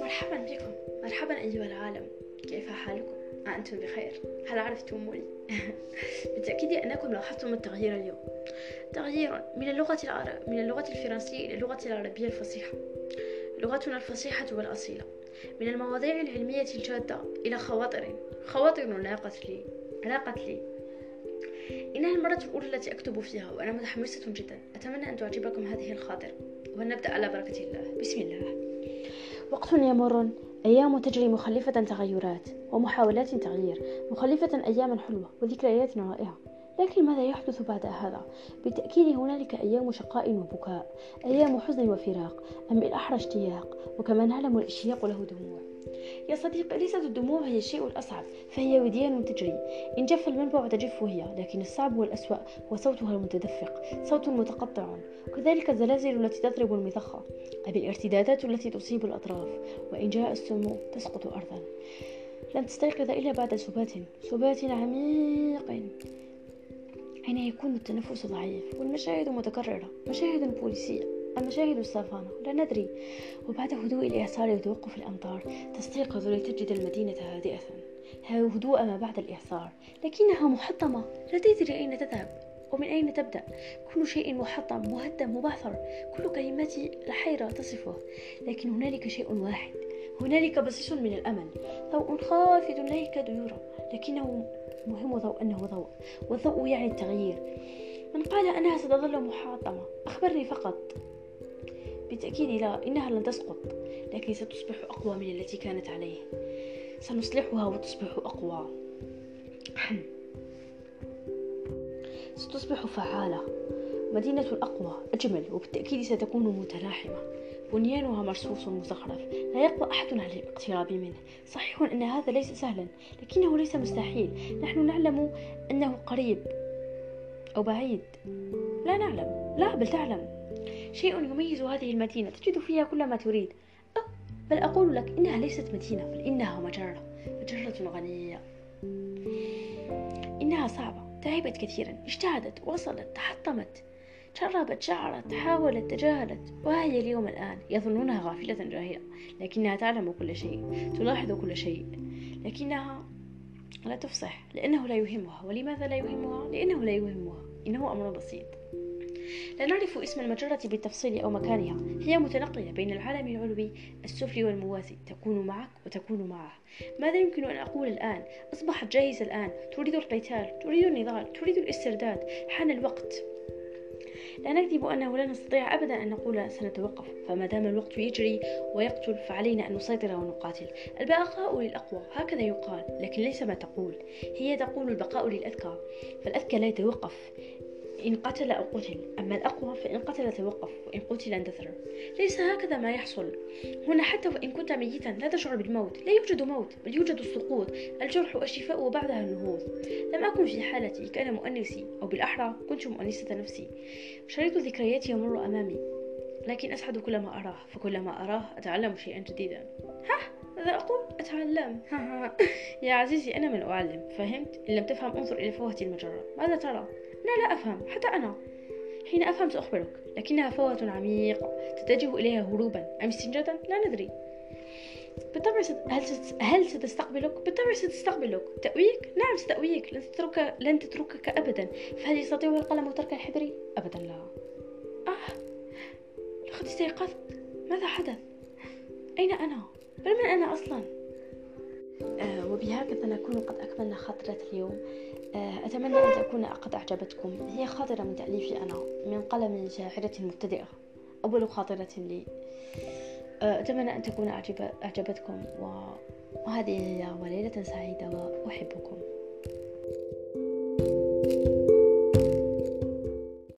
مرحبا بكم. مرحبا أيها العالم. كيف حالكم؟ أنتم بخير؟ هل عرفتموني؟ بالتأكيد أنكم لاحظتم التغيير اليوم. تغيير من اللغة العرب من اللغة الفرنسية إلى اللغة العربية الفصيحة. لغتنا الفصيحة والأصيلة. من المواضيع العلمية الجادة إلى خواطر خواطر لاقت لي لاقت لي. إنها المرة الأولى التي أكتب فيها وأنا متحمسة جدا. أتمنى أن تعجبكم هذه الخاطر. ونبدأ على بركة الله. بسم الله. وقت يمر أيام تجري مخلفة تغيرات ومحاولات تغيير مخلفة أياما حلوة وذكريات رائعة لكن ماذا يحدث بعد هذا؟ بالتأكيد هنالك أيام شقاء وبكاء أيام حزن وفراق أم بالأحرى اشتياق وكما نعلم الاشتياق له دموع. يا صديقي ليست الدموع؟ هي الشيء الأصعب فهي وديان تجري. إن جف المنبع تجف هي لكن الصعب والأسوأ هو صوتها المتدفق صوت متقطع. كذلك الزلازل التي تضرب المضخة أي الارتدادات التي تصيب الأطراف. وإن جاء السمو تسقط أرضا. لن تستيقظ إلا بعد سبات سبات عميق. حين يكون التنفس ضعيف والمشاهد متكررة مشاهد بوليسية المشاهد السافانة لا ندري. وبعد هدوء الإعصار وتوقف الأمطار تستيقظ لتجد المدينة هادئة. هدوء ما بعد الإعصار لكنها محطمة. لا تدري أين تذهب؟ ومن أين تبدأ؟ كل شيء محطم مهدم مبعثر. كل كلمات الحيرة تصفه. لكن هنالك شيء واحد. هنالك بصيص من الأمل. ضوء خافت لا يكاد يرى لكنه مهم ضوء أنه ضوء والضوء يعني التغيير. من قال أنها ستظل محاطمة أخبرني فقط. بالتأكيد لا إنها لن تسقط لكن ستصبح أقوى من التي كانت عليه. سنصلحها وتصبح أقوى. ستصبح فعالة. مدينة أقوى. أجمل وبالتأكيد ستكون متلاحمة. بنيانها مرصوص مزخرف لا يقوى أحد على الاقتراب منه. صحيح أن هذا ليس سهلا لكنه ليس مستحيل. نحن نعلم أنه قريب أو بعيد. لا نعلم. لا بل تعلم. شيء يميز هذه المدينة تجد فيها كل ما تريد. بل أقول لك إنها ليست مدينة بل إنها مجرة. مجرة غنية. إنها صعبة تعبت كثيرا اجتهدت وصلت تحطمت. جربت شعرت حاولت تجاهلت وهي اليوم الآن يظنونها غافلة جاهلة لكنها تعلم كل شيء تلاحظ كل شيء لكنها لا تفصح لأنه لا يهمها. ولماذا لا يهمها؟ لأنه لا يهمها. إنه أمر بسيط. لا نعرف اسم المجرة بالتفصيل أو مكانها. هي متنقلة بين العالم العلوي السفلي والموازي تكون معك وتكون معه. ماذا يمكن أن أقول الآن؟ أصبحت جاهزة الآن. تريد القتال تريد النضال تريد الاسترداد. حان الوقت. لا نكذب أنه لا نستطيع أبدا أن نقول سنتوقف فما دام الوقت يجري ويقتل فعلينا أن نسيطر ونقاتل. البقاء للأقوى هكذا يقال لكن ليس ما تقول. هي تقول البقاء للأذكى فالأذكى لا يتوقف. إن قتل أو قتل أما الأقوى فإن قتل توقف وإن قتل اندثر ليس هكذا ما يحصل. هنا حتى وإن كنت ميتا لا تشعر بالموت لا يوجد موت بل يوجد السقوط الجرح والشفاء وبعدها النهوض. لم أكن في حالتي كان مؤنسي أو بالأحرى كنت مؤنسة نفسي. شريط ذكرياتي يمر أمامي لكن أسعد كلما أراه فكلما أراه أتعلم شيئا جديدا. ها! ماذا أقول؟ أتعلم. يا عزيزي أنا من أعلم. فهمت؟ إن لم تفهم انظر إلى فوهة المجرة. ماذا ترى؟ لا لا أفهم حتى أنا حين أفهم سأخبرك لكنها فوهة عميقة تتجه إليها هروبا أم استنجادا لا ندري بالطبع هل هل ستستقبلك؟ بالطبع ستستقبلك تأويك؟ نعم ستأويك لن تترك لن تتركك أبدا فهل يستطيع القلم ترك الحبر؟ أبدا لا آه لقد استيقظت ماذا حدث؟ أين أنا؟ بل من أنا أصلا؟ آه وبهكذا نكون قد أكملنا خاطرة اليوم أتمنى أن تكون قد أعجبتكم هي خاطرة من تأليفي أنا من قلم شاعرة مبتدئة أول خاطرة لي. آه أتمنى أن تكون أعجب أعجبتكم وهذه هي وليلة سعيدة وأحبكم.